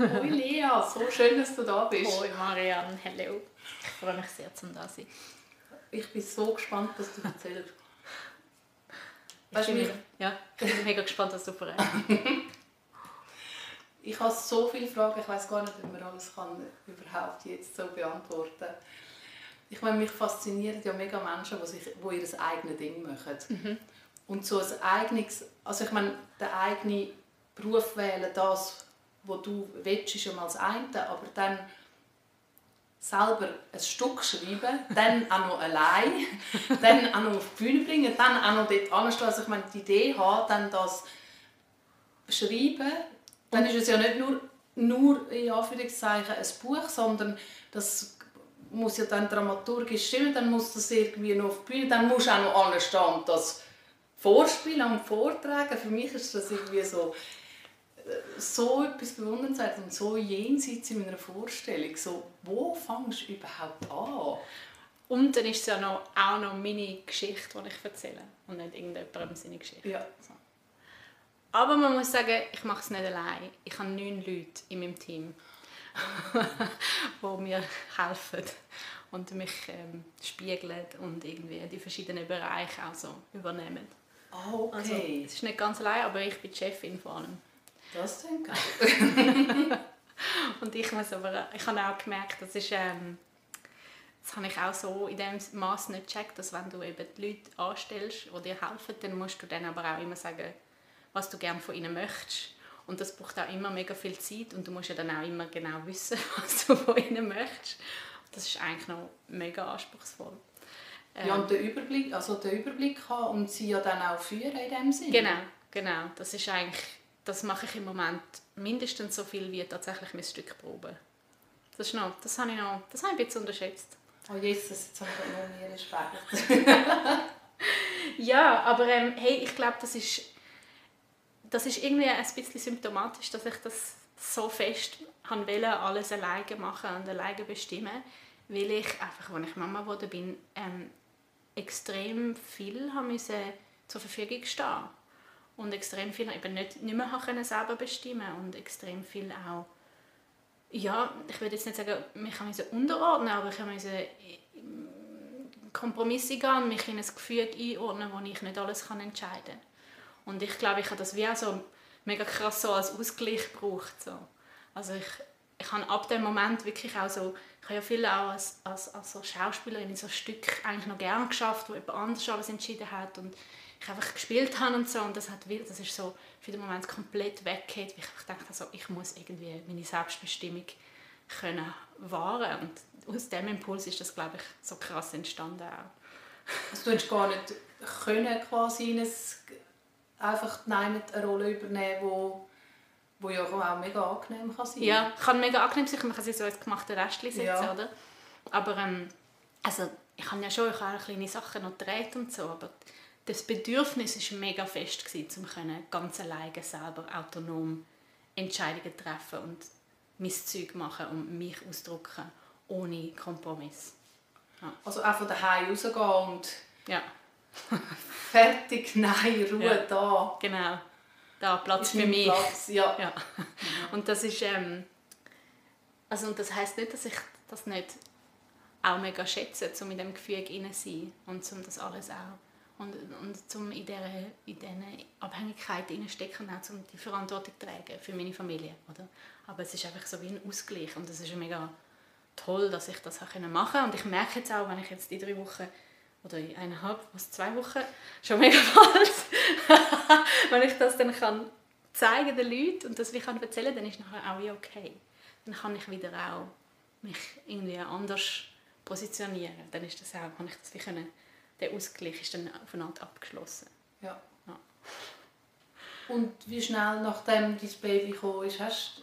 Hoi Lea, so schön, dass du da bist. Hoi Marianne, hallo. Ich freue mich sehr, zum da sein. Ich bin so gespannt, was du erzählst. Ich bin, mega, ja, ich bin mega gespannt, was du verrätst. ich habe so viele Fragen, ich weiß gar nicht, ob man alles kann überhaupt jetzt so beantworten kann. Ich meine, mich faszinieren ja mega Menschen, die, sich, die ihr eigenes Ding machen. Mhm. Und so ein eigenes, also ich meine, der eigene Beruf wählen, das, was du willst, ist ja mal das eine, aber dann selber ein Stück schreiben, dann auch noch allein, dann auch noch auf die Bühne bringen, dann auch noch dort anstehen. Also ich meine, die Idee haben, dann das schreiben, dann ist es ja nicht nur, nur in Anführungszeichen ein Buch, sondern das muss ja dann dramaturgisch stimmen, dann muss das irgendwie noch auf die Bühne, dann muss auch noch anstehen und das vorspielen und vortragen. Für mich ist das irgendwie so so etwas bewundernswert und so jenseits in meiner Vorstellung. So, wo fängst du überhaupt an? Und dann ist es ja noch, auch noch meine Geschichte, die ich erzähle und nicht irgendjemandem seine Geschichte. Ja. So. Aber man muss sagen, ich mache es nicht allein. Ich habe neun Leute in meinem Team, die mir helfen und mich ähm, spiegeln und irgendwie die verschiedenen Bereiche auch so übernehmen. Oh, okay. Also, es ist nicht ganz allein, aber ich bin die Chefin vor allem. Das denke ich. und ich muss aber, ich habe auch gemerkt, das ist, ähm, das habe ich auch so in dem Maß nicht gecheckt, dass wenn du eben die Leute anstellst, die dir helfen, dann musst du dann aber auch immer sagen, was du gerne von ihnen möchtest. Und das braucht auch immer mega viel Zeit und du musst ja dann auch immer genau wissen, was du von ihnen möchtest. Das ist eigentlich noch mega anspruchsvoll. Ja, und den Überblick, also den Überblick haben und sie ja dann auch führen in dem Sinne. Genau, genau. Das ist eigentlich das mache ich im Moment mindestens so viel wie tatsächlich mein Stück proben. Das, ist noch, das habe ich noch das habe ich ein bisschen unterschätzt. Oh Jesus, jetzt habe ich noch mehr Respekt. ja, aber ähm, hey, ich glaube, das ist, das ist irgendwie ein bisschen symptomatisch, dass ich das so fest wollte, alles alleine machen und alleine bestimmen, weil ich einfach, als ich Mama geworden bin, ähm, extrem viel haben müssen zur Verfügung stehen und extrem viel eben nicht, nicht mehr können selber bestimmen und extrem viel auch ja, ich würde jetzt nicht sagen, mich musste unterordnen, aber ich musste Kompromisse gehen mich in ein Gefühl einordnen, wo ich nicht alles kann entscheiden kann. Und ich glaube, ich habe das wie auch so mega krass so als Ausgleich gebraucht. So. Also ich, ich habe ab dem Moment wirklich auch so, ich habe ja viel auch als, als, als so Schauspielerin in so Stück eigentlich noch gerne geschafft, wo jemand anders alles entschieden hat und ich einfach gespielt habe und so und das hat das ist so für den Moment komplett weggeht, weil ich dachte also, ich muss irgendwie meine Selbstbestimmung können wahren und aus dem Impuls ist das glaube ich so krass entstanden auch. Also du hast gar nicht können quasi in ein, einfach nein, eine Rolle übernehmen, wo wo ja auch mega angenehm kann sein. Ja, kann mega angenehm sein, man kann sich so ins gemachte Restchen setzen, Ja. oder? Aber ähm, also ich habe ja schon ich habe kleine Sachen noch gedreht und so, aber das Bedürfnis ist mega fest gewesen, um können ganz alleine selber autonom Entscheidungen treffen und mein Zeug machen und mich ausdrücken ohne Kompromiss. Also auch von daheim rausgehen und Ja, fertig, nein, Ruhe Ja. da. genau. Da Platz für mich. Platz, ja. Ja. Und das ist ähm, also und das heißt nicht, dass ich das nicht auch mega schätze, um in dem Gefühl zu sein und um das alles auch und, und zum in dieser in Abhängigkeit stecken auch um die Verantwortung zu tragen für meine Familie, oder? Aber es ist einfach so wie ein Ausgleich und es ist mega toll, dass ich das machen konnte. Und ich merke jetzt auch, wenn ich jetzt die drei Wochen oder in eineinhalb, was zwei Wochen, schon mega bald, wenn ich das dann kann zeigen den Leuten und das wie kann erzählen, dann ist nachher auch okay. Dann kann ich wieder auch mich irgendwie anders positionieren. Dann ist das auch, kann ich das wie können, der Ausgleich ist dann aufeinander abgeschlossen. Ja. Ja. Und wie schnell nachdem dein Baby gekommen ist, hast du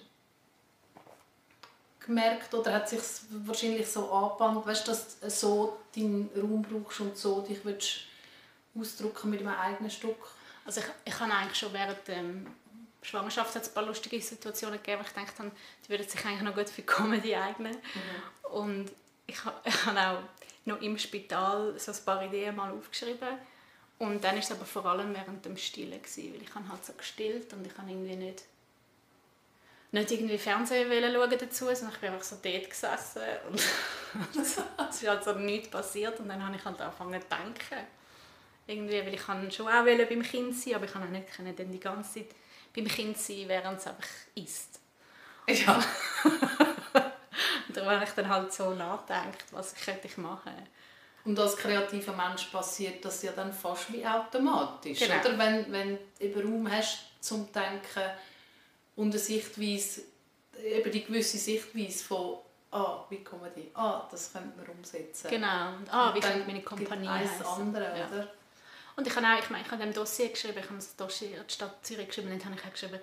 gemerkt oder hat sich wahrscheinlich so angebahnt, weißt, dass du so deinen Raum brauchst und so dich willst ausdrücken mit einem eigenen Stück? Also ich, ich habe eigentlich schon während der Schwangerschaft ein paar lustige Situationen gegeben, ich gedacht habe, die würden sich eigentlich noch gut für Comedy eignen. Und ich, ich habe auch noch im Spital so ein paar Ideen mal aufgeschrieben. Und dann war es aber vor allem während dem Stillen, gewesen, weil ich habe halt so gestillt und ich habe irgendwie nicht... nicht irgendwie Fernsehen schauen dazu, sondern ich bin einfach so dort gesessen und es ist halt so nichts passiert und dann habe ich halt angefangen zu denken. Irgendwie, weil ich kann schon auch beim Kind sein, aber ich kann auch nicht können dann die ganze Zeit beim Kind sein, während es einfach isst. Ja. und da habe ich dann halt so nachgedacht, was könnte ich machen. Und als kreativer Mensch passiert das ja dann fast wie automatisch. Genau. Oder wenn, wenn du eben Raum hast zum Denken und eine Sichtweise, eben die gewisse Sichtweise von ah, wie kommen die? Ah, das könnte man umsetzen. Genau. Und, ah, wie Und könnte meine Kompanie heissen? andere, Ja. oder? Und ich habe auch, ich meine, ich habe dem Dossier geschrieben, ich habe das Dossier an die Stadt Zürich geschrieben und dann habe ich auch geschrieben,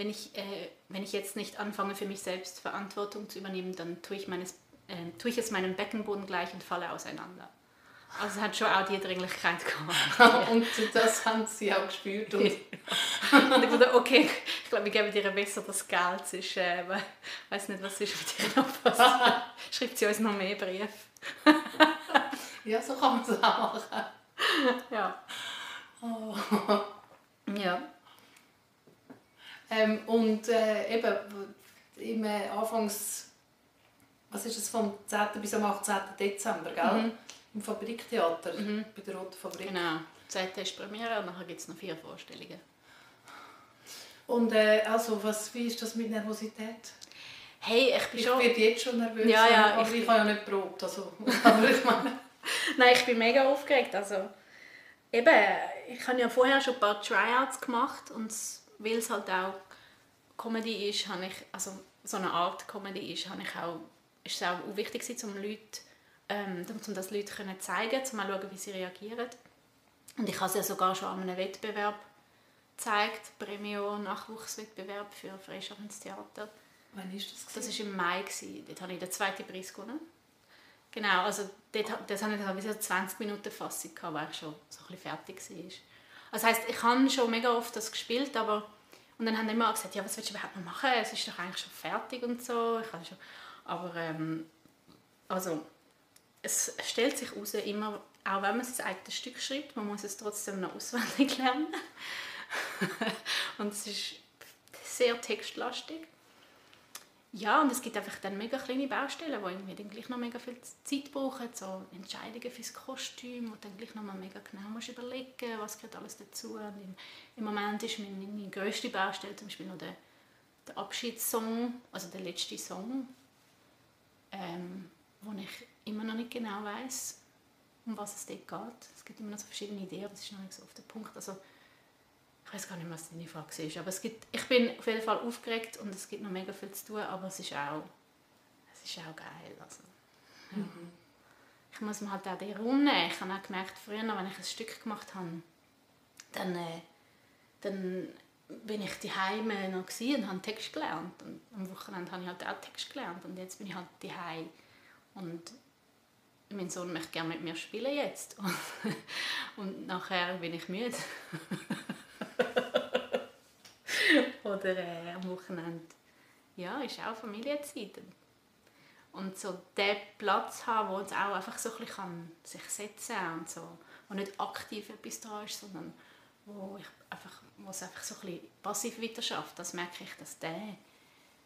wenn ich, äh, wenn ich jetzt nicht anfange, für mich selbst Verantwortung zu übernehmen, dann tue ich, meines, äh, tue ich es meinem Beckenboden gleich und falle auseinander. Also es hat schon auch die Dringlichkeit gehabt. und das haben sie auch gespürt. Und und ich dachte, okay, ich glaube, wir geben dir besser das Geld, sonst äh, we- weiß nicht, was ist mit dir noch passiert. Schreibt sie uns noch mehr Briefe. ja, so kann man es auch machen. Ja. Oh. Ja. Ähm, und äh, eben im äh, Anfangs, was ist es, vom 10. bis am 18. Dezember, gell? Mhm. Im Fabriktheater, bei der Roten Fabrik. Genau. Zeit ist Premiere und nachher gibt es noch vier Vorstellungen. Und äh, also, was, wie ist das mit Nervosität? Hey, ich bin Ich schon... werde jetzt schon nervös, Ja, ja, aber ich- ich, habe ja nicht probt. Also, aber ich meine, Nein, ich bin mega aufgeregt. Also, eben, ich habe ja vorher schon ein paar Tryouts gemacht und weil es halt auch Comedy ist, habe ich, also so eine Art Comedy ist, habe ich auch, ist es auch wichtig gewesen, um Leute, ähm, um das Leute können zeigen, um auch schauen, wie sie reagieren. Und ich habe es ja sogar schon an einem Wettbewerb gezeigt, Premio Nachwuchswettbewerb für freischaffendes Theater. wann ist das? Das gewesen? war im Mai. gewesen. Dort habe ich den zweiten Preis gewonnen. Genau, also dort, das hatte ich so 20 Minuten Fassung, gehabt, weil ich schon so ein bisschen fertig war. Also heisst, ich habe schon mega oft das gespielt, aber und dann haben die immer gesagt, ja, was willst du überhaupt noch machen? Es ist doch eigentlich schon fertig und so. Ich schon, aber ähm, also es stellt sich heraus, immer, auch wenn man sein eigenes Stück schreibt, man muss es trotzdem noch auswendig lernen. und es ist sehr textlastig. Ja, und es gibt einfach dann mega kleine Baustellen, die irgendwie dann gleich noch mega viel Zeit brauchen, so Entscheidungen fürs Kostüm, wo dann gleich noch mal mega genau musst überlegen, was gehört alles dazu. Und im, Im Moment ist meine, meine grösste Baustelle zum Beispiel noch der, der Abschiedssong, also der letzte Song, ähm, wo ich immer noch nicht genau weiß, um was es dort geht. Es gibt immer noch so verschiedene Ideen, aber es ist noch nicht so auf den Punkt. Also, ich weiß gar nicht, was deine Frage ist, aber es gibt, ich bin auf jeden Fall aufgeregt und es gibt noch mega viel zu tun, aber es ist auch, es ist auch geil. Also, ja. Ich muss mir halt auch den Raum nehmen. Ich habe auch gemerkt, früher, wenn ich ein Stück gemacht habe, dann, äh, dann bin ich daheim noch gsi und habe Text gelernt. Und am Wochenende habe ich halt auch Text gelernt und jetzt bin ich halt daheim und mein Sohn möchte gerne mit mir spielen jetzt und nachher bin ich müde. Oder äh, am Wochenende ja, ist auch Familienzeit. Und so den Platz haben, wo es auch einfach so ein bisschen kann sich setzen kann und so, wo nicht aktiv etwas da ist, sondern wo, ich einfach, wo es einfach so ein bisschen passiv weiterschafft, das merke ich, dass der,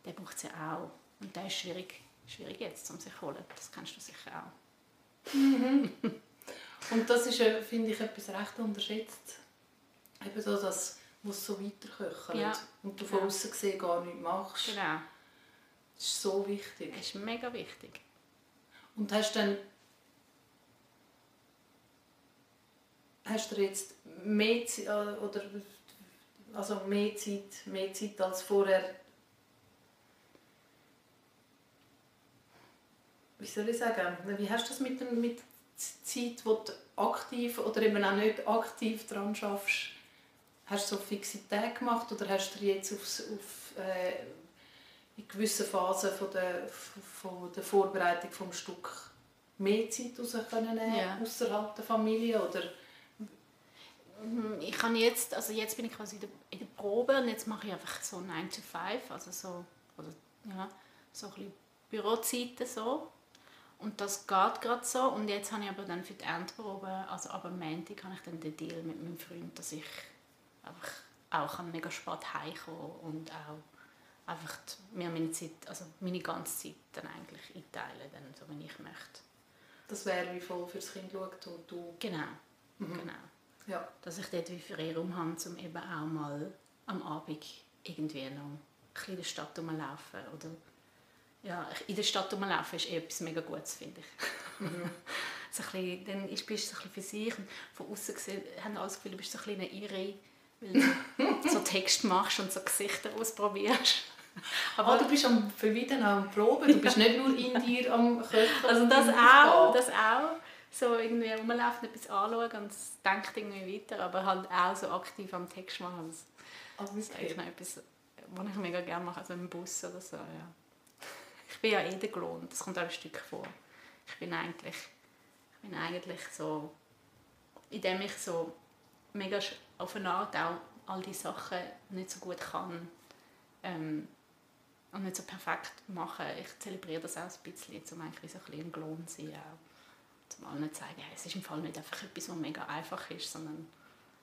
der braucht es ja auch. Und der ist schwierig, schwierig jetzt, um sich zu holen. Das kennst du sicher auch. Und das ist, finde ich, etwas recht unterschätzt. Eben so, dass was so weiterköchelt Ja. und du von Ja. außen gesehen gar nichts machst. Genau, Das ist so wichtig. das ist mega wichtig. Und hast dann hast du jetzt mehr Zeit, oder also mehr Zeit, mehr Zeit als vorher wie soll ich sagen, wie hast du das mit, mit der Zeit, wo du aktiv oder eben auch nicht aktiv dran schaffst? Hast du so fixe Tage gemacht oder hast du jetzt aufs, auf, äh, in gewissen Phasen von der, von der Vorbereitung des Stück mehr Zeit raus können nehmen, Ja. außerhalb der Familie oder Mhm, Ich kann jetzt, also jetzt bin ich quasi in der, in der Probe und jetzt mache ich einfach so 9 to 5, also so, oder, ja, so ein bisschen Bürozeiten so. Und das geht gerade so. Und jetzt habe ich aber dann für die Endprobe, also ab am Montag, habe ich dann den Deal mit meinem Freund, dass ich einfach auch mega spät heimkommen und auch einfach mir meine Zeit, also meine ganze Zeit dann eigentlich einteilen, dann, so wie ich möchte. Das wäre wie voll fürs Kind schaut und du... Genau, mhm. genau. Ja. Dass ich dort wie Freiraum habe, um eben auch mal am Abend irgendwie noch ein bisschen in der Stadt rumlaufen oder ja, in der Stadt rumlaufen ist eh etwas mega Gutes, finde ich. Mhm. so ein bisschen, dann bist du so ein bisschen für sich und von außen gesehen haben alle das Gefühl, du bist so ein bisschen eine Irre, weil du so Text machst und so Gesichter ausprobierst. Aber ah, du bist am Verweiden am Proben, du bist nicht nur in dir am Köcheln. Also das auch, das auch. So irgendwie rumlaufen, etwas anschauen und denkt irgendwie weiter, aber halt auch so aktiv am Text machen. Das, oh, das ist eigentlich noch etwas, was ich mega gerne mache, also im Bus oder so, ja. Ich bin ja eh der Klon, das kommt auch ein Stück vor. Ich bin eigentlich, ich bin eigentlich so, indem ich so mega auf eine Art auch all die Sachen nicht so gut kann, ähm, und nicht so perfekt machen. Ich zelebriere das auch ein bisschen, um eigentlich so ein bisschen Klon zu sein. Auch. Um allen zu zeigen, es ist im Fall nicht einfach etwas, was mega einfach ist, sondern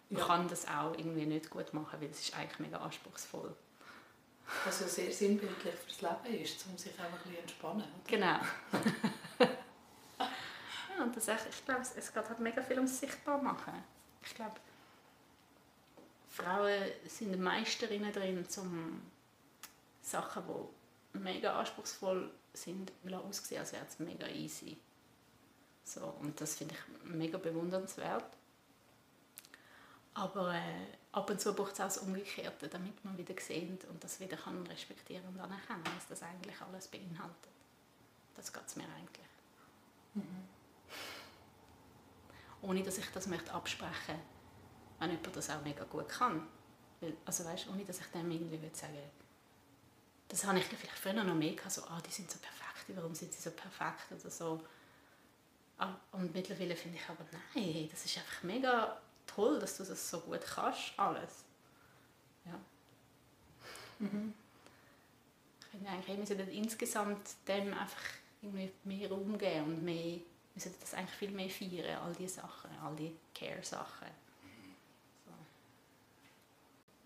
man ja. kann das auch irgendwie nicht gut machen, weil es ist eigentlich mega anspruchsvoll. Was ja sehr sinnbildlich fürs Leben ist, um sich auch ein bisschen entspannen. Oder? Genau. ja, und das echt, ich glaube, es geht halt mega viel ums Sichtbarmachen. Ich glaube, Frauen sind Meisterinnen drin, um Sachen, die mega anspruchsvoll sind, aussehen, als wäre es mega easy. So, und das finde ich mega bewundernswert. Aber äh, ab und zu braucht es auch das Umgekehrte, damit man wieder sieht und das wieder kann respektieren und anerkennen, was das eigentlich alles beinhaltet. Das geht es mir eigentlich. Mhm. Ohne dass ich das möchte absprechen wenn jemand das auch mega gut kann. Weil, also weißt, ohne dass ich dem irgendwie würde sagen das habe ich vielleicht früher noch mehr gehabt, so, ah, die sind so perfekt, warum sind sie so perfekt oder so. Ah, und mittlerweile finde ich aber, nein, das ist einfach mega toll, dass du das so gut kannst, alles. Ja. Mhm. Ich finde eigentlich, wir sollten insgesamt dem einfach irgendwie mehr Raum geben und mehr, wir sollten das eigentlich viel mehr feiern, all diese Sachen, all die Care-Sachen. So.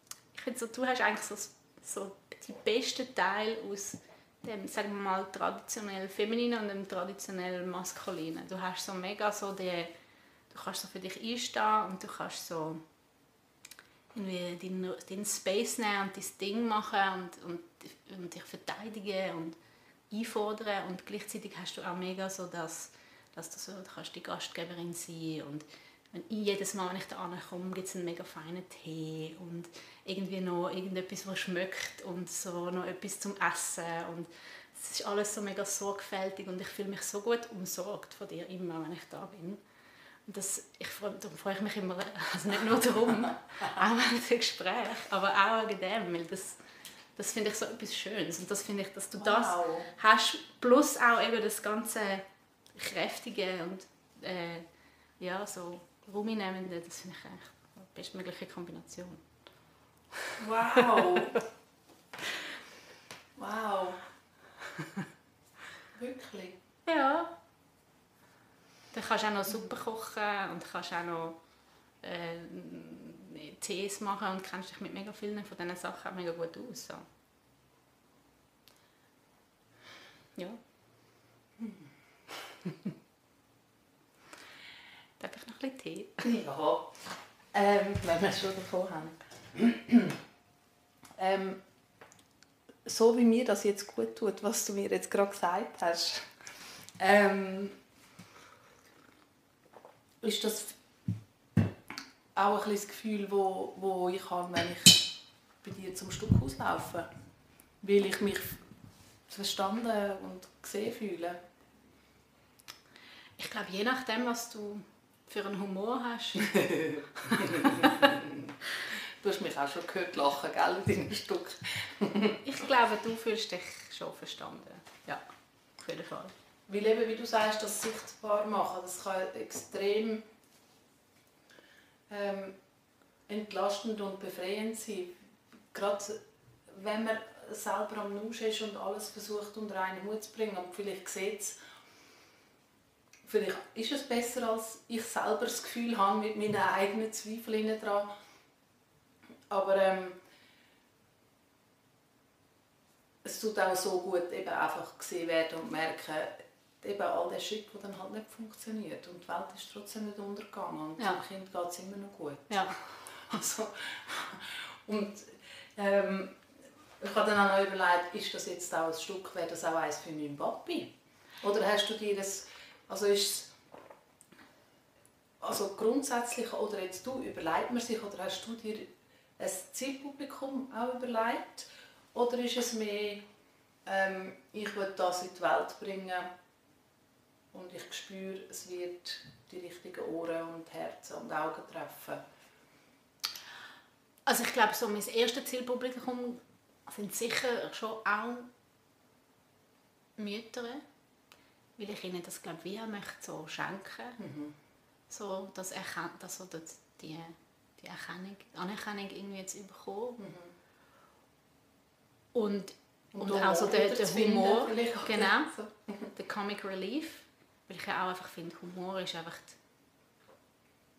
Ich finde so, du hast eigentlich so, so die besten Teile aus dem, sagen wir mal, traditionell femininen und dem traditionell maskulinen. Du hast so mega so die, du kannst so für dich einstehen und du kannst so irgendwie deinen, deinen Space nehmen und dein Ding machen und, und, und dich verteidigen und einfordern und gleichzeitig hast du auch mega so das, dass du so, du kannst die Gastgeberin sein und jedes Mal, wenn ich da ankomme, gibt es einen mega feinen Tee und irgendwie noch irgendetwas, was schmeckt und so noch etwas zum Essen und es ist alles so mega sorgfältig und ich fühle mich so gut umsorgt von dir immer, wenn ich da bin. Und das, ich freue, darum freue ich mich immer, also nicht nur darum, auch wegen dem Gespräch, aber auch wegen dem, weil das, das finde ich so etwas Schönes und das finde ich, dass du wow. das hast, plus auch eben das ganze Kräftige und äh, ja, so Ruminehmende, das finde ich eigentlich die bestmögliche Kombination. Wow! wow! Wirklich? Ja. Dann kannst du auch noch Suppe kochen und kannst auch noch äh, Tees machen und kennst dich mit mega vielen von diesen Sachen mega gut aus. So. Ja. Ein bisschen Tee? Ja. Ähm, wenn wir es schon davon haben. ähm, so wie mir das jetzt gut tut, was du mir jetzt gerade gesagt hast, ähm, ist das auch ein das Gefühl, wo, wo ich habe, wenn ich bei dir zum Stückhaus laufe. Weil ich mich verstanden und gesehen fühle. Ich glaube, je nachdem, was du für einen Humor hast. Du hast mich auch schon gehört lachen, gell, in deinem Stück. ich glaube, du fühlst dich schon verstanden. Ja, auf jeden Fall. Weil eben, wie du sagst, das sichtbar machen, das kann extrem ähm, entlastend und befreiend sein. Gerade wenn man selber am Nusch ist und alles versucht unter einen Hut zu bringen und vielleicht sieht es, vielleicht ist es besser, als ich selber das Gefühl habe, mit meinen eigenen Zweifeln daran, aber ähm, es tut auch so gut eben einfach gesehen werden und merken, eben all der Shit, der dann halt nicht funktioniert. Und die Welt ist trotzdem nicht untergegangen und Ja. dem Kind geht es immer noch gut. Ja. Also, und ähm, ich habe dann auch noch überlegt, ist das jetzt auch ein Stück, wäre das auch eins für meinen Papi? Oder hast du dir das, also ist es, also grundsätzlich, oder jetzt du, überlegt man sich, oder hast du dir ein Zielpublikum auch überlegt? Oder ist es mehr, ähm, ich will das in die Welt bringen und ich spüre, es wird die richtigen Ohren und Herzen und Augen treffen? Also ich glaube, so mein erstes Zielpublikum sind sicher schon auch Mütter, weil ich ihnen das glaube wie auch möchte so schenken, so das Erken das, so die, die Erkennung, die Anerkennung irgendwie jetzt bekommen. Und, und, Humor auch so der, der Humor, genau, So. der Comic Relief, weil ich ja auch einfach finde, Humor ist einfach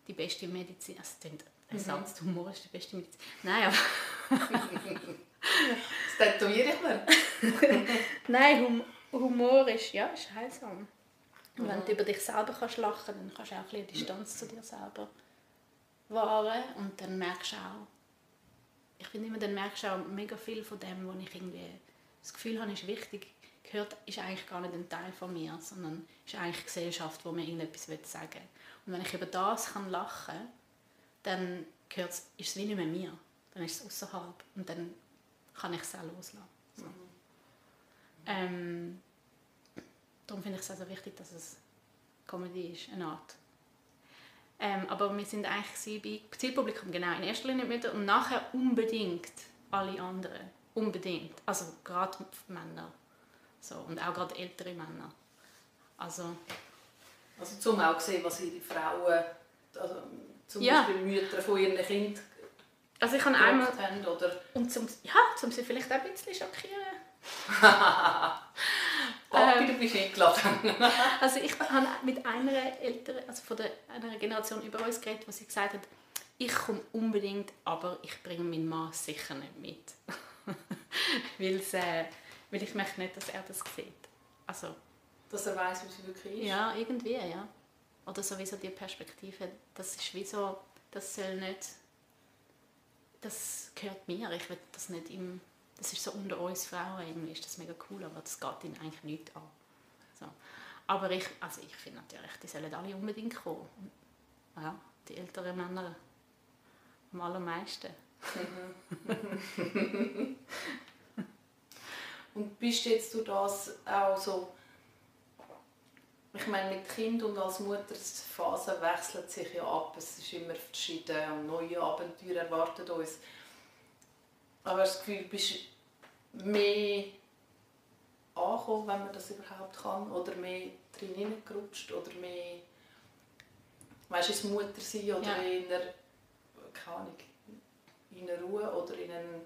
die beste Medizin. Also, klingt Ersatz, Humor ist die beste Medizin. Nein, aber Das tätowiere ich mir. Nein, hum Humor ist, ja, ist heilsam. Und wenn du über dich selber kannst lachen dann kannst du auch ein bisschen Distanz zu dir selber wahren. Und dann merkst du auch, ich finde immer, dann merkst du auch mega viel von dem, was ich irgendwie das Gefühl habe, ist wichtig, gehört, ist eigentlich gar nicht ein Teil von mir, sondern ist eigentlich Gesellschaft, wo mir irgendetwas sagen will. Und wenn ich über das kann lachen kann, dann gehört's, ist es wie nicht mehr mir. Dann ist es außerhalb. Und dann kann ich es auch loslassen. So. Ähm, darum finde ich es also wichtig, dass es Comedy ist, eine Art. Ähm, aber wir sind eigentlich bei Zielpublikum, genau, in erster Linie mit und nachher unbedingt alle anderen. Unbedingt. Also gerade Männer. So, und auch gerade ältere Männer. Also, Also zum auch sehen, was ihre Frauen, also zum Ja. Beispiel Mütter von ihren Kindern also ich habe einmal, haben. Oder und zum, ja, zum sie vielleicht auch ein bisschen schockieren. Papi, Ähm. bist eingeladen. Also ich habe mit einer älteren, also von der, einer Generation über uns geredet, wo sie gesagt hat, ich komme unbedingt, aber ich bringe meinen Mann sicher nicht mit. Weil's, äh, weil ich möchte nicht, dass er das sieht. Also, Dass er weiß, wie sie wirklich ist. ja, irgendwie, ja. Oder sowieso die Perspektive, das ist wie so, das soll nicht, das gehört mir, ich will das nicht im, das ist so unter uns Frauen irgendwie, ist das mega cool, aber das geht ihnen eigentlich nicht an. So. Aber ich, also ich finde natürlich, die sollen alle unbedingt kommen. Ja, die älteren Männer am allermeisten. Und bist du jetzt durch das auch so, ich meine, mit Kind und als Mutter, die Phase wechselt sich ja ab, es ist immer verschieden und neue Abenteuer erwarten uns. Aber das Gefühl, bist du mehr angekommen, wenn man das überhaupt kann, oder mehr drin hineingerutscht, oder mehr, weißt du, ins Mutter sein, oder Ja. in einer, keine Ahnung, in einer Ruhe, oder in einen,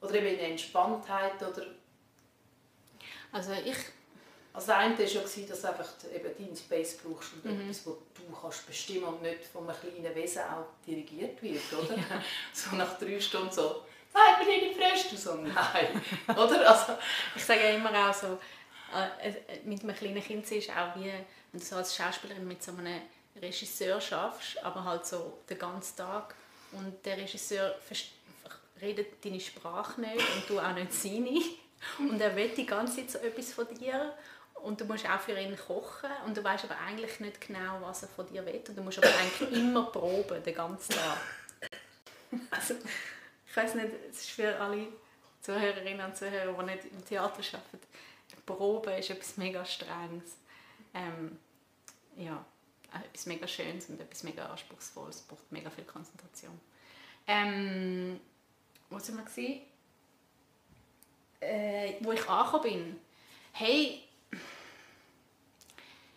oder eben in einer Entspanntheit, oder Also ich, also das eine war ja, dass du einfach eben deinen Space brauchst und Mhm. etwas, was du kannst bestimmen und nicht von einem kleinen Wesen auch dirigiert wird, oder? So nach drei Stunden so, «Nein, ich bin nicht gefressen!» Du so, «Nein!» Oder? Also, ich sage ja immer auch so, äh, äh, mit einem kleinen Kind ist auch wie, wenn du so als Schauspielerin mit so einem Regisseur schaffst, aber halt so den ganzen Tag und der Regisseur redet deine Sprache nicht und du auch nicht seine und er will die ganze Zeit so etwas von dir und du musst auch für ihn kochen und du weißt aber eigentlich nicht genau, was er von dir will und du musst aber eigentlich immer proben, den ganzen Tag. Also, ich weiß nicht, es ist für alle Zuhörerinnen und Zuhörer, die nicht im Theater arbeiten, Proben ist etwas mega Strenges. Ähm, ja, etwas mega Schönes und etwas mega Anspruchsvolles. Es braucht mega viel Konzentration. Ähm, wo sind wir? Äh, wo ich angekommen bin. Hey,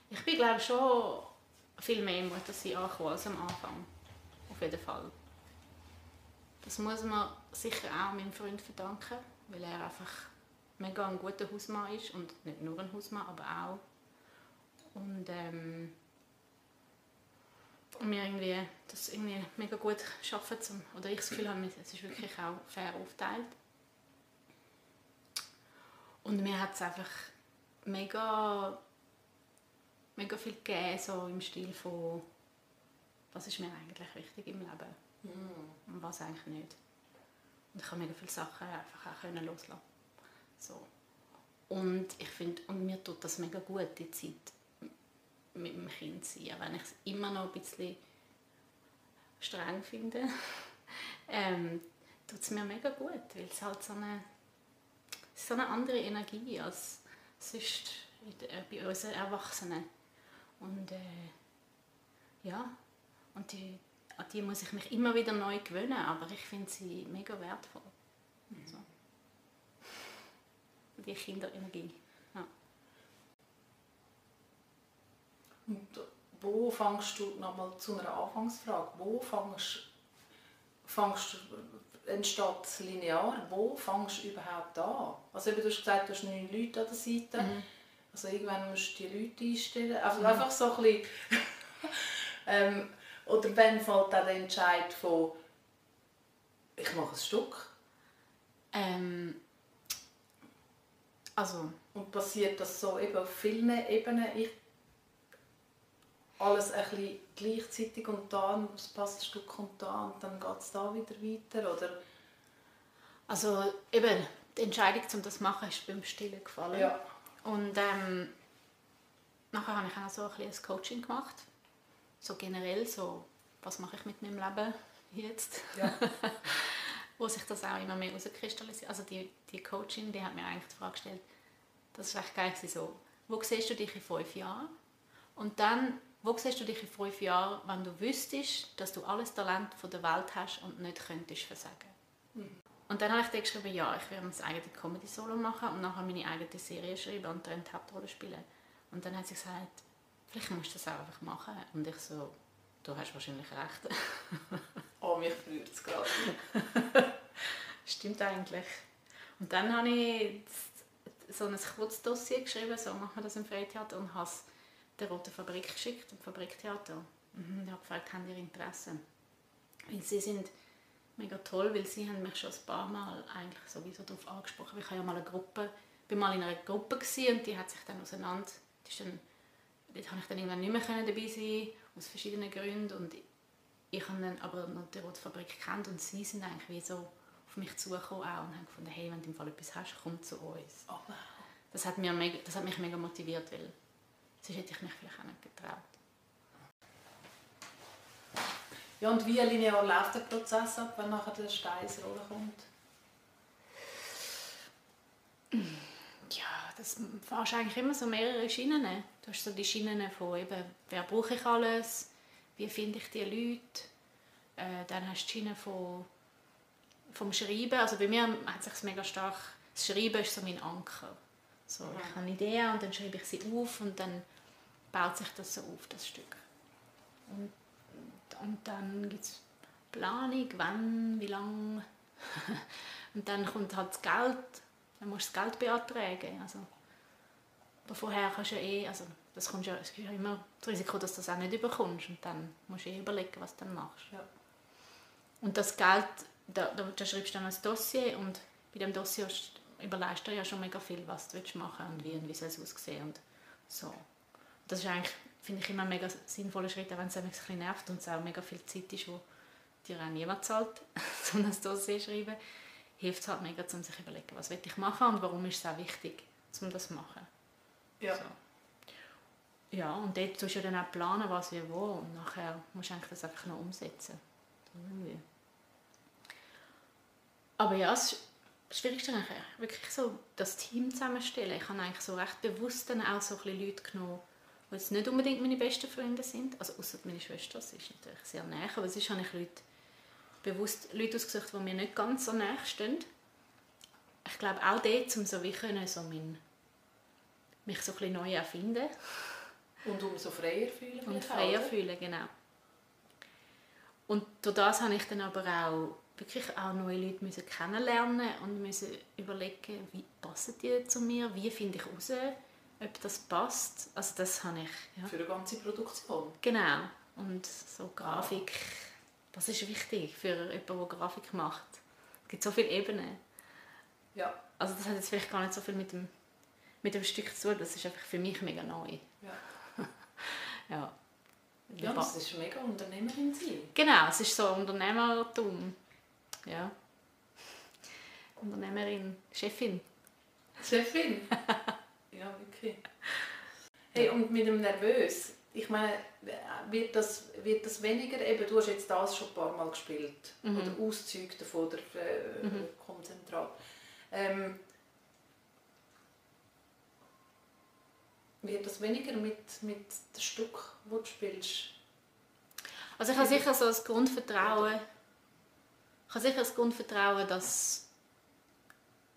ich bin glaube schon viel mehr im Muttersein als am Anfang. Auf jeden Fall. Das muss man sicher auch meinem Freund verdanken, weil er einfach mega ein guter Hausmann ist und nicht nur ein Hausmann, aber auch. Und ähm, und wir irgendwie das irgendwie mega gut schaffen zum, oder ich das Gefühl habe, es ist wirklich auch fair aufgeteilt. Und mir hat es einfach mega, mega viel gegeben, so im Stil von, was ist mir eigentlich wichtig im Leben mm. und was eigentlich nicht. Und ich habe mega viele Sachen einfach auch loslassen. So. Und ich finde, und mir tut das mega gut, die Zeit mit dem Kind zu sein, wenn ich es immer noch ein bisschen streng finde. ähm, tut es mir mega gut, weil es halt so eine, so eine andere Energie als sonst bei unseren Erwachsenen. Und äh, ja, und die, an die muss ich mich immer wieder neu gewöhnen, aber ich finde sie mega wertvoll. Mhm. So. Die Kinderenergie. Ja. Und wo fangst du, nochmal zu einer Anfangsfrage, wo fangst, fangst du, entsteht linear, wo fangst du überhaupt an? Also eben, du hast gesagt, du hast neun Leute an der Seite, mhm. also irgendwann musst du die Leute einstellen, also mhm. einfach so ein bisschen, ähm, oder wann fällt der Entscheid von, ich mache ein Stück? Ähm, also. Und passiert das so eben auf vielen Ebenen? Ich, alles ein bisschen gleichzeitig und dann passt ein Stück und da und dann geht es da wieder weiter? Oder? Also eben, die Entscheidung, um das zu machen, ist beim Stillen gefallen. Ja. Und ähm, nachher habe ich auch so ein, ein Coaching gemacht. So generell, so, was mache ich mit meinem Leben jetzt? Ja. Wo sich das auch immer mehr herauskristallisiert. Also die, die Coaching, die hat mir eigentlich die Frage gestellt, das war echt geil, so, wo siehst du dich in fünf Jahren? Und dann, wo siehst du dich in fünf Jahren, wenn du wüsstest, dass du alles Talent von der Welt hast und nicht könntest versagen? Mhm. Und dann habe ich dann geschrieben, ja, ich werde mein eigenes Comedy-Solo machen und nachher meine eigene Serie schreiben und dann die Hauptrolle spielen. Und dann hat sie gesagt, vielleicht musst du das auch einfach machen. Und ich so, du hast wahrscheinlich recht. oh, mich freut es gerade. Stimmt eigentlich. Und dann habe ich so ein Kurzdossier geschrieben, so machen wir das im Freitheater, und habe es der Roten Fabrik geschickt, dem Fabriktheater. Mhm, ich habe gefragt, haben ihr Interesse? Weil sie sind mega toll, weil sie haben mich schon ein paar Mal eigentlich sowieso darauf angesprochen. Ich habe ja mal eine Gruppe, bin mal in einer Gruppe und die hat sich dann auseinander, die ist dann, dort habe ich dann irgendwann nicht mehr dabei sein aus verschiedenen Gründen und ich habe dann aber noch die Rote Fabrik gekannt und sie sind eigentlich wie so auf mich zugekommen auch und haben gefunden, hey, wenn du im Fall etwas hast, komm zu uns. Oh, wow. das, hat mir mega, das hat mich mega motiviert, weil sonst hätte ich mich vielleicht auch nicht getraut. Ja, und wie linear läuft der Prozess ab, wenn nachher der Stein ins Rollen kommt? Ja, das fährst eigentlich immer so mehrere Schienen. Du hast so die Schienen von eben, wer brauche ich alles, wie finde ich die Leute. Äh, dann hast du die Schiene von, vom Schreiben. Also bei mir hat sich mega stark, das Schreiben ist so mein Anker. So, ich habe eine Idee und dann schreibe ich sie auf und dann baut sich das so auf, das Stück. Und, und dann gibt es Planung, wann, wie lange. und dann kommt halt das Geld, dann musst du das Geld beantragen. Also, aber vorher kannst du ja eh, also das kommt ja, es ist ja immer das Risiko, dass du das auch nicht überkommst und dann musst du eh überlegen, was du dann machst. Ja. Und das Geld, da, da, da schreibst du dann ein Dossier und bei dem Dossier überlegst du ja schon mega viel, was du machen willst und wie und wie soll es aussehen und so. Das ist eigentlich, finde ich, immer ein mega sinnvoller Schritt, auch wenn es ein bisschen nervt und es auch mega viel Zeit ist, wo dir auch niemand zahlt, so ein Dossier schreiben, hilft es halt mega, um sich zu überlegen, was will ich machen und warum ist es auch wichtig, um das zu machen. Ja. So. Ja, und dort tust du dann auch planen, was wie wo und nachher musst du eigentlich das einfach noch umsetzen. Aber ja, das Schwierigste ist wirklich so das Team zusammenstellen. Ich habe eigentlich so recht bewusst dann auch so ein bisschen Leute genommen, die jetzt nicht unbedingt meine besten Freunde sind. Also außer meine Schwester, das ist natürlich sehr nah, aber sonst habe ich Leute, bewusst Leute ausgesucht, die mir nicht ganz so nah stehen. Ich glaube auch dort, um so wie können, so mein, mich so ein bisschen neu erfinden und umso freier fühlen. Und freier auch, fühlen, genau. Und durch das habe ich dann aber auch wirklich auch neue Leute müssen kennenlernen und müssen überlegen, wie passen die zu mir, wie finde ich heraus, ob das passt. Also das habe ich... Ja. Für eine ganze Produktion? Genau. Und so Grafik, das ist wichtig für jemanden, der Grafik macht. Es gibt so viele Ebenen. Ja. Also das hat jetzt vielleicht gar nicht so viel mit dem mit dem Stück zu tun, das ist einfach für mich mega neu. Ja. ja. Ja, das ist mega Unternehmerin sein. Genau, es ist so Unternehmertum. Ja. Unternehmerin, Chefin. Chefin? ja, wirklich. Hey, und mit dem Nervös, ich meine, wird das, wird das weniger, eben, du hast jetzt das schon ein paar Mal gespielt, mhm. oder Auszüge davon, der äh, mhm. Konzentrat. Ähm, wird das weniger mit, mit dem Stück, das du spielst? Also ich habe sicher so das Grundvertrauen, ich habe sicher das Grundvertrauen, dass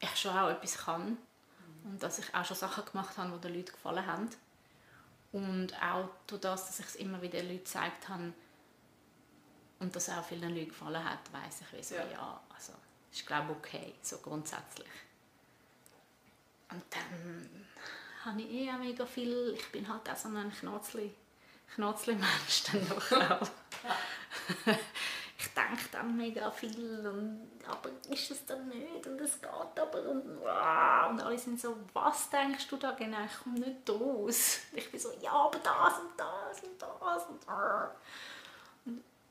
ich schon auch etwas kann und dass ich auch schon Sachen gemacht habe, die den Leuten gefallen haben. Und auch durch das, dass ich es immer wieder Leuten gezeigt habe und dass auch vielen Leuten gefallen hat, weiß ich, wieso, ja. ja, also ist glaube okay, so grundsätzlich. Und dann habe ich eh auch mega viel, ich bin halt auch so ein Knotzli, Knotzli-Mensch dann doch auch. ich denke dann mega viel und aber ist es dann nicht und es geht aber und, und alle sind so, was denkst du da genau, ich komme nicht raus. Ich bin so, ja, aber das und das und das und,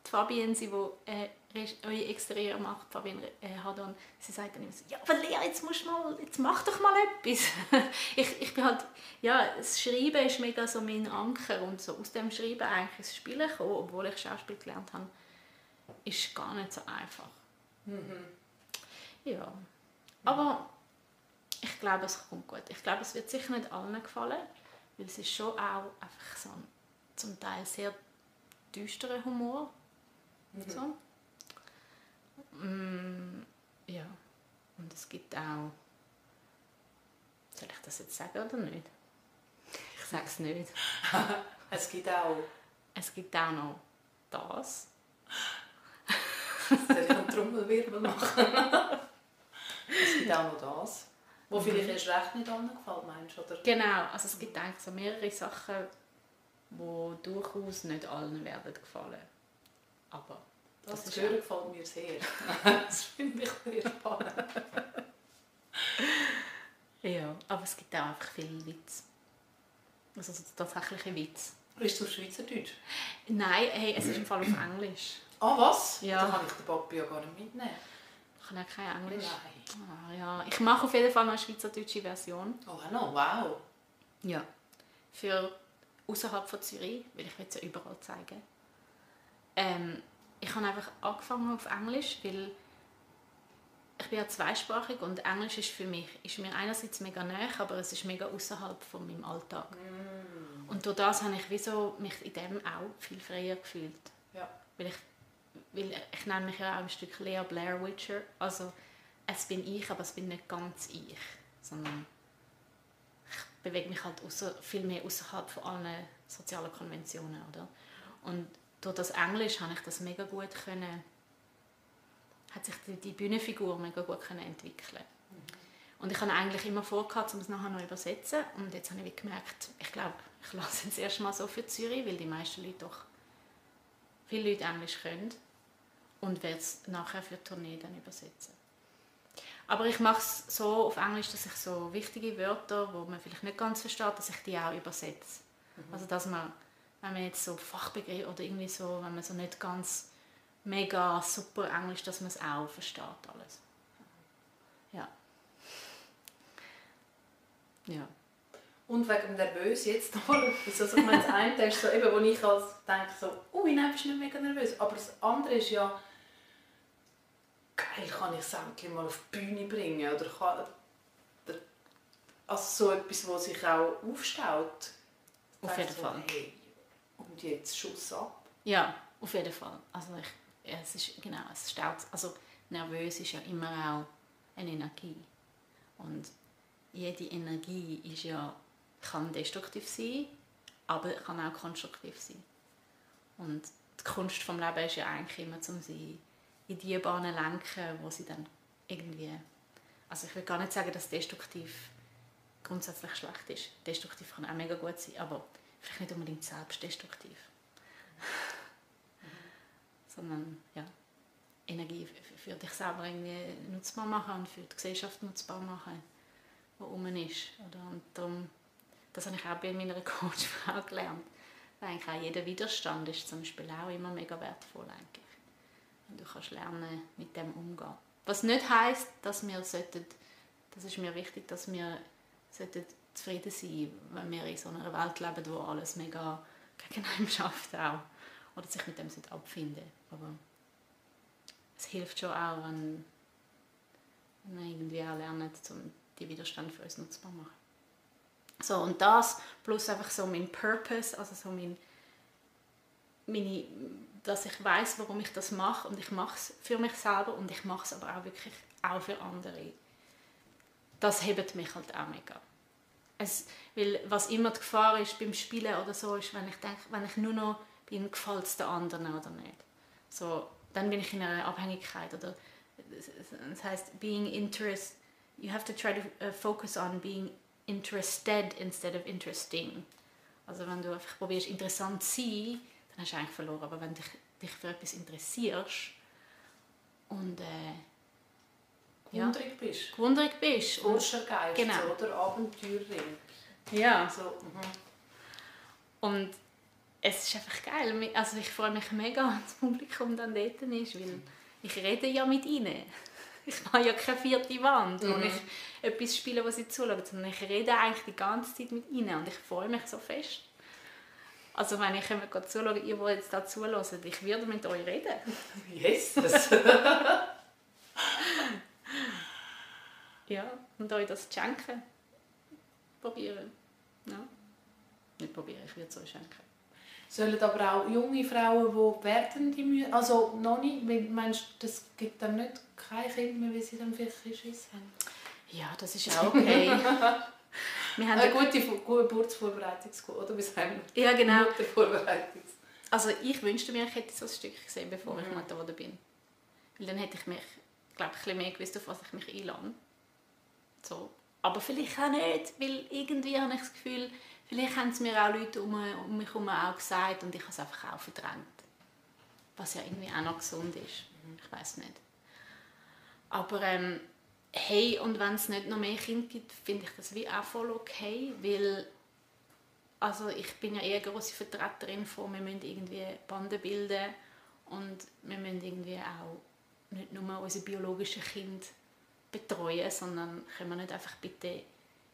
Fabienne, sie, die äh, eure Exterieur macht, Fabienne äh, Hadon, sie sagt dann immer so, ja, aber Lea, jetzt musst mal, jetzt mach doch mal etwas. ich, ich bin halt, ja, das Schreiben ist mega so mein Anker und so aus dem Schreiben eigentlich ins Spielen gekommen, obwohl ich Schauspiel gelernt habe, ist gar nicht so einfach. Mhm. Ja. Aber ich glaube, es kommt gut. Ich glaube, es wird sicher nicht allen gefallen, weil es ist schon auch einfach so ein zum Teil sehr düsterer Humor. Mhm. So. Mm, ja. Und es gibt auch... Soll ich das jetzt sagen oder nicht? Ich sage es nicht. es gibt auch... Es gibt auch noch das. Soll ich einen Trommelwirbel machen? es gibt auch noch das. Wo vielleicht erst recht nicht angefallen meinst oder? Genau, also es gibt eigentlich so mehrere Sachen, die durchaus nicht allen werden gefallen. Aber das, das Hören gefällt mir sehr. das finde ich sehr spannend. ja, aber es gibt auch einfach viele Witze. Also tatsächliche Witz. Bist du Schweizerdeutsch? Nein, hey, es ist im Fall auf Englisch. Ah, was? Ja. Dann kann ich den Papi ja gar nicht mitnehmen. Ich kann ja kein Englisch. Nein. Ah, ja. Ich mache auf jeden Fall noch eine schweizerdeutsche Version. Oh, no, wow. Ja. Für außerhalb von Zürich, weil ich es ja überall zeigen. Ähm, ich habe einfach angefangen auf Englisch, weil ich bin ja zweisprachig und Englisch ist für mich ist mir einerseits mega nah, aber es ist mega außerhalb von meinem Alltag. Mm. Und durch das habe ich wieso mich in dem auch viel freier gefühlt. Ja. Weil ich, weil ich nenne mich ja auch ein Stück Lea Blair Witcher. Also es bin ich, aber es bin nicht ganz ich, sondern ich bewege mich halt ausser, viel mehr außerhalb von allen sozialen Konventionen, oder? Und durch das Englisch habe ich das mega gut können, hat sich die, die Bühnenfigur mega gut können entwickeln. Und ich habe eigentlich immer vorgehabt, um es nachher noch übersetzen. Und jetzt habe ich gemerkt, ich glaube, ich lasse es erst mal so für Zürich, weil die meisten Leute doch viele Leute Englisch können und werde es nachher für die Tournee dann übersetzen. Aber ich mache es so auf Englisch, dass ich so wichtige Wörter, die man vielleicht nicht ganz versteht, dass ich die auch übersetze. Mhm. Also dass man wenn man jetzt so Fachbegriff oder irgendwie so, wenn man so nicht ganz mega super Englisch, dass man es auch versteht alles. Ja. Ja. Und wegen nervös jetzt nochmal etwas. Also ich meine, das eine ist so, eben, wo ich als denke, so, ui, nein, bist du nicht mega nervös. Aber das andere ist ja, geil, kann ich es endlich mal auf die Bühne bringen? Oder kann, also so etwas, was sich auch aufstaut. Auf jeden Fall. Hey, und jetzt Schuss ab. Ja, auf jeden Fall. Also ich, es ist, genau, es staut, also nervös ist ja immer auch eine Energie. Und jede Energie ist ja, kann destruktiv sein, aber kann auch konstruktiv sein. Und die Kunst des Lebens ist ja eigentlich immer, um sie in die Bahnen lenken, wo sie dann irgendwie... Also ich will gar nicht sagen, dass destruktiv grundsätzlich schlecht ist. Destruktiv kann auch mega gut sein, aber vielleicht nicht unbedingt selbstdestruktiv. Sondern ja, Energie für dich selber irgendwie nutzbar machen und für die Gesellschaft nutzbar machen. der rum ist. Oder? Und darum, das habe ich auch bei meiner Coachfrau gelernt. Eigentlich auch jeder Widerstand ist zum Beispiel auch immer mega wertvoll eigentlich. Und du kannst lernen, mit dem umgehen. Was nicht heißt, dass wir sollten, das ist mir wichtig, dass wir sollten zufrieden sein, wenn wir in so einer Welt leben, wo alles mega gegen einen schafft auch. Oder sich mit dem abfinden Aber es hilft schon auch, wenn, wenn wir irgendwie auch lernen, um die Widerstand für uns nutzbar zu machen. So, und das plus einfach so mein Purpose, also so mein, meine, dass ich weiß, warum ich das mache und ich mache es für mich selber und ich mache es aber auch wirklich auch für andere. Das hebt mich halt auch mega. Es, weil was immer die Gefahr ist beim Spielen oder so, ist, wenn ich denke, wenn ich nur noch bin, gefällt es den anderen oder nicht. So, dann bin ich in einer Abhängigkeit oder das heißt being interest you have to try to uh, focus on being interested instead of interesting. Also wenn du einfach probierst interessant zu sein, dann hast du eigentlich verloren. Aber wenn du dich, dich für etwas interessierst und äh, Gewundrig bist. Gewundrig bist. Forschergeist genau. oder Abenteurerin. Ja. So, mhm. Und es ist einfach geil. Also ich freue mich mega, wenn das Publikum dann dort ist, weil ich rede ja mit ihnen. Ich mache ja keine vierte Wand, mhm. wo ich etwas spiele, was sie zuschauen, sondern ich rede eigentlich die ganze Zeit mit ihnen und ich freue mich so fest. Also wenn ich immer zuschaue, ihr wollt jetzt da zuhören, ich würde mit euch reden. Jesus! Ja, und euch das schenken. Probieren. Ja. Nicht probieren, ich würde es euch schenken. Sollen aber auch junge Frauen, die werden die müssen, also noch nicht, meinst du, das gibt dann nicht kein Kind mehr, weil sie dann vielleicht Schiss haben? Ja, das ist auch okay. wir haben eine gute Geburtsvorbereitungskur, oder? Wie wir? Ja, genau. Vorbereitung. Also ich wünschte mir, ich hätte so ein Stück gesehen, bevor mhm. ich Mutter geworden bin. Weil dann hätte ich mich, glaube ich, ein mehr gewusst, auf was ich mich einlade. So. Aber vielleicht auch nicht, weil irgendwie habe ich das Gefühl, Vielleicht haben es mir auch Leute um, um mich herum auch gesagt und ich habe es einfach auch verdrängt. Was ja irgendwie auch noch gesund ist. Ich weiß nicht. Aber ähm, hey, und wenn es nicht noch mehr Kinder gibt, finde ich das wie auch voll okay, weil also ich bin ja eher große Vertreterin von, wir müssen irgendwie Banden bilden und wir müssen irgendwie auch nicht nur unsere biologischen Kinder betreuen, sondern können wir nicht einfach bitte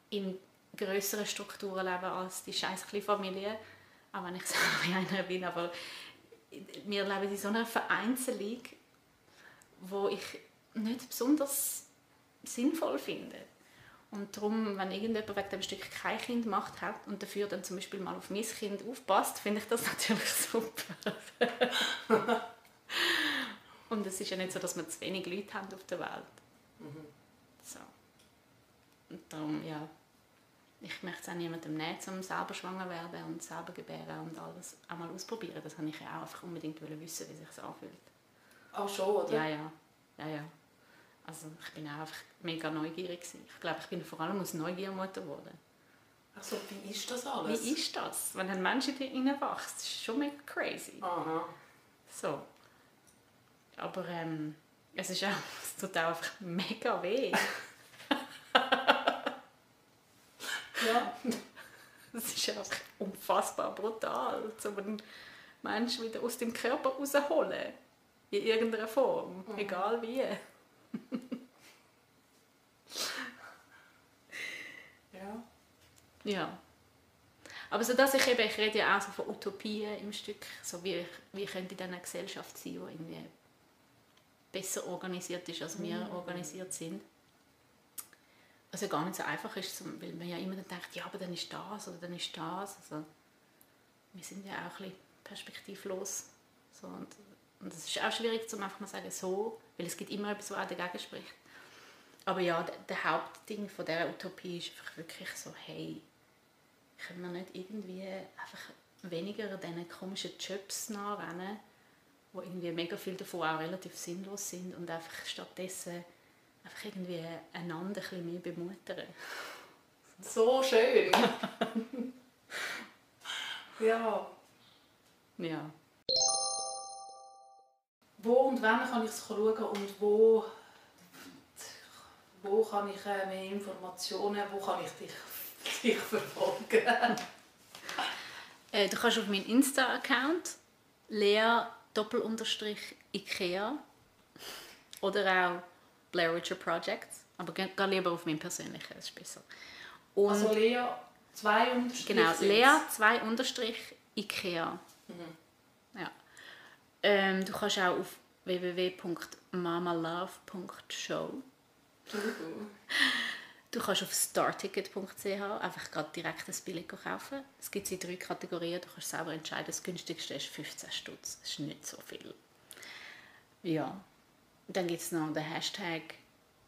in größere Strukturen leben als die scheiß Familie. Auch wenn ich selber einer bin, aber wir leben in so einer Vereinzelung, wo ich nicht besonders sinnvoll finde. Und darum, wenn irgendjemand wegen dem Stück kein Kind gemacht hat und dafür dann zum Beispiel mal auf mein Kind aufpasst, finde ich das natürlich super. und es ist ja nicht so, dass wir zu wenig Leute haben auf der Welt. Mhm. So. Und darum, ja, ich möchte es auch niemandem nehmen, um selber schwanger werden und selber gebären und alles einmal ausprobieren. Das habe ich ja auch einfach unbedingt wissen, wie sich das anfühlt. Auch schon, oder? Ja, ja. ja, ja. Also ich bin auch einfach mega neugierig gewesen. Ich glaube, ich bin vor allem aus Neugier Mutter geworden. Also wie ist das alles? Wie ist das, wenn ein Mensch in dir reinwächst? Das ist schon mega crazy. Aha. So. Aber ähm, es ist auch, es tut auch einfach mega weh. Ja. Das ist einfach unfassbar brutal, so einen Menschen wieder aus dem Körper rausholen. In irgendeiner Form, mhm. egal wie. ja. Ja. Aber so dass ich eben, ich rede ja auch so von Utopien im Stück, so wie, wie könnte dann eine Gesellschaft sein, die irgendwie besser organisiert ist, als wir mhm. organisiert sind ja gar nicht so einfach ist, weil man ja immer dann denkt, ja, aber dann ist das oder dann ist das. Also, wir sind ja auch ein bisschen perspektivlos. So, und, und das ist auch schwierig, zu einfach mal sagen, so, weil es gibt immer etwas, was auch dagegen spricht. Aber ja, der, der Hauptding von dieser Utopie ist einfach wirklich so, hey, können wir nicht irgendwie einfach weniger diesen komischen Jobs nachrennen, wo irgendwie mega viel davon auch relativ sinnlos sind und einfach stattdessen einfach irgendwie einander ein bisschen mehr bemuttern. So schön. ja. Ja. Wo und wann kann ich es schauen und wo, wo kann ich äh, mehr Informationen, wo kann ich dich, dich verfolgen? Äh, du kannst auf meinen Insta-Account Lea Doppelunterstrich Ikea oder auch Blair Witcher Projects. Aber geh, geh lieber auf meinen persönlichen, das ist besser. Und Also Lea, zwei Unterstriche genau. Lea 2 Unterstrich Ikea. Ja. Ähm, du kannst auch auf www.mamalove.show. Du kannst auf starticket.ch einfach gerade direkt ein Billett kaufen. Es gibt in drei Kategorien. Du kannst selber entscheiden. Das günstigste ist 15 Stutz. Das ist nicht so viel. Ja. Dann gibt es noch den Hashtag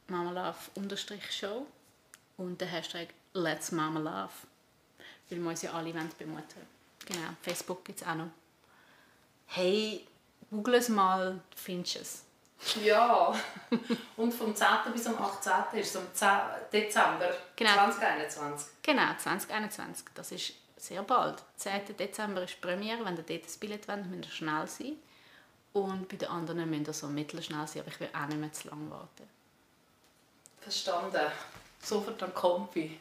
mamalove-show und den Hashtag Let's Mama Love. Weil wir uns ja alle wollen bemuttern Genau. Facebook gibt es auch noch. Hey, google es mal, du findest es. Ja, und vom 10. bis am 18. ist es am 10. Dezember Genau. 2021. Genau, 2021. Das ist sehr bald. 10. Dezember ist die Premiere. Wenn ihr dort ein Billett wollt, müsst ihr schnell sein. Und bei den anderen müsst ihr so mittelschnell sein, aber ich will auch nicht mehr zu lange warten. Verstanden. Sofort an Kompi.